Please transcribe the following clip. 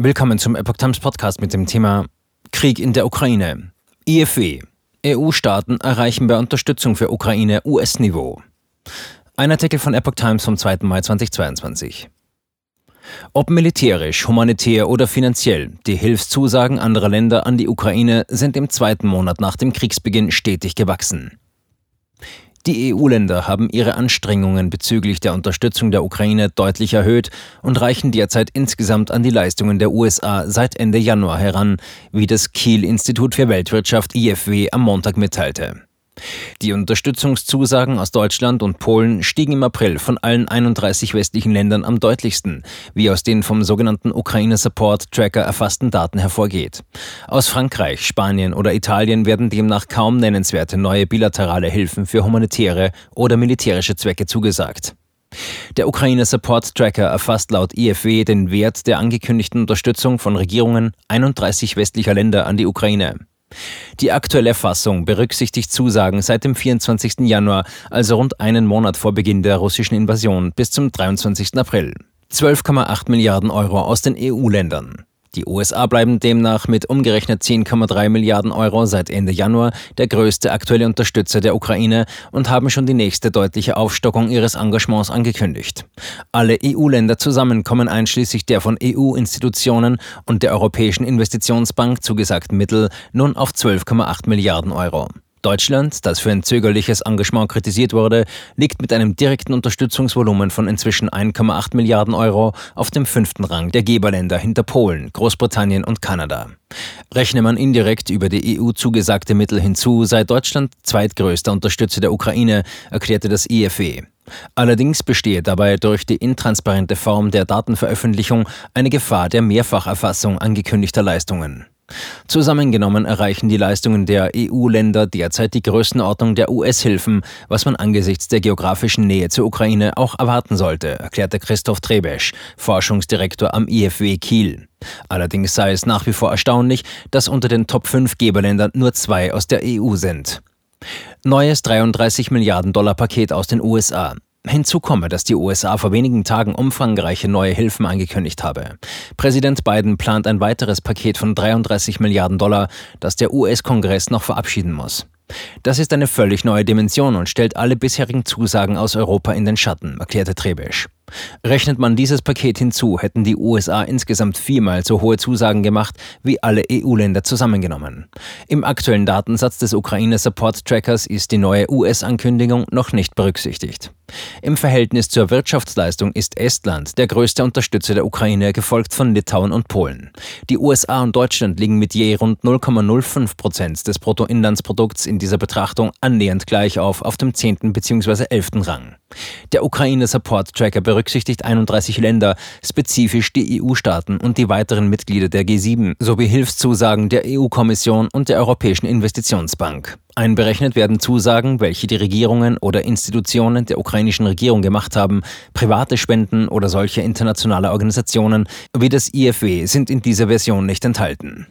Willkommen zum Epoch Times Podcast mit dem Thema Krieg in der Ukraine. IFW. EU-Staaten erreichen bei Unterstützung für Ukraine US-Niveau. Ein Artikel von Epoch Times vom 2. Mai 2022. Ob militärisch, humanitär oder finanziell, die Hilfszusagen anderer Länder an die Ukraine sind im zweiten Monat nach dem Kriegsbeginn stetig gewachsen. Die EU-Länder haben ihre Anstrengungen bezüglich der Unterstützung der Ukraine deutlich erhöht und reichen derzeit insgesamt an die Leistungen der USA seit Ende Januar heran, wie das Kiel-Institut für Weltwirtschaft IFW am Montag mitteilte. Die Unterstützungszusagen aus Deutschland und Polen stiegen im April von allen 31 westlichen Ländern am deutlichsten, wie aus den vom sogenannten Ukraine Support Tracker erfassten Daten hervorgeht. Aus Frankreich, Spanien oder Italien werden demnach kaum nennenswerte neue bilaterale Hilfen für humanitäre oder militärische Zwecke zugesagt. Der Ukraine Support Tracker erfasst laut IFW den Wert der angekündigten Unterstützung von Regierungen 31 westlicher Länder an die Ukraine. Die aktuelle Fassung berücksichtigt Zusagen seit dem 24. Januar, also rund einen Monat vor Beginn der russischen Invasion, bis zum 23. April. 12,8 Milliarden Euro aus den EU-Ländern. Die USA bleiben demnach mit umgerechnet 10,3 Milliarden Euro seit Ende Januar der größte aktuelle Unterstützer der Ukraine und haben schon die nächste deutliche Aufstockung ihres Engagements angekündigt. Alle EU-Länder zusammen kommen einschließlich der von EU-Institutionen und der Europäischen Investitionsbank zugesagten Mittel nun auf 12,8 Milliarden Euro. Deutschland, das für ein zögerliches Engagement kritisiert wurde, liegt mit einem direkten Unterstützungsvolumen von inzwischen 1,8 Milliarden Euro auf dem fünften Rang der Geberländer hinter Polen, Großbritannien und Kanada. Rechne man indirekt über die EU zugesagte Mittel hinzu, sei Deutschland zweitgrößter Unterstützer der Ukraine, erklärte das IFW. Allerdings bestehe dabei durch die intransparente Form der Datenveröffentlichung eine Gefahr der Mehrfacherfassung angekündigter Leistungen. Zusammengenommen erreichen die Leistungen der EU-Länder derzeit die Größenordnung der US-Hilfen, was man angesichts der geografischen Nähe zur Ukraine auch erwarten sollte, erklärte Christoph Trebesch, Forschungsdirektor am IFW Kiel. Allerdings sei es nach wie vor erstaunlich, dass unter den Top 5 Geberländern nur zwei aus der EU sind. Neues 33 Milliarden Dollar Paket aus den USA. Hinzu komme, dass die USA vor wenigen Tagen umfangreiche neue Hilfen angekündigt habe. Präsident Biden plant ein weiteres Paket von 33 Milliarden Dollar, das der US-Kongress noch verabschieden muss. Das ist eine völlig neue Dimension und stellt alle bisherigen Zusagen aus Europa in den Schatten, erklärte Trebesch. Rechnet man dieses Paket hinzu, hätten die USA insgesamt viermal so hohe Zusagen gemacht wie alle EU-Länder zusammengenommen. Im aktuellen Datensatz des Ukraine Support Trackers ist die neue US-Ankündigung noch nicht berücksichtigt. Im Verhältnis zur Wirtschaftsleistung ist Estland der größte Unterstützer der Ukraine, gefolgt von Litauen und Polen. Die USA und Deutschland liegen mit je rund 0,05 Prozent des Bruttoinlandsprodukts in dieser Betrachtung annähernd gleich auf auf dem 10. bzw. 11. Rang. Der Ukraine Support Tracker berücksichtigt 31 Länder, spezifisch die EU-Staaten und die weiteren Mitglieder der G7 sowie Hilfszusagen der EU-Kommission und der Europäischen Investitionsbank. Einberechnet werden Zusagen, welche die Regierungen oder Institutionen der ukrainischen Regierung gemacht haben, private Spenden oder solche internationale Organisationen wie das IFW sind in dieser Version nicht enthalten.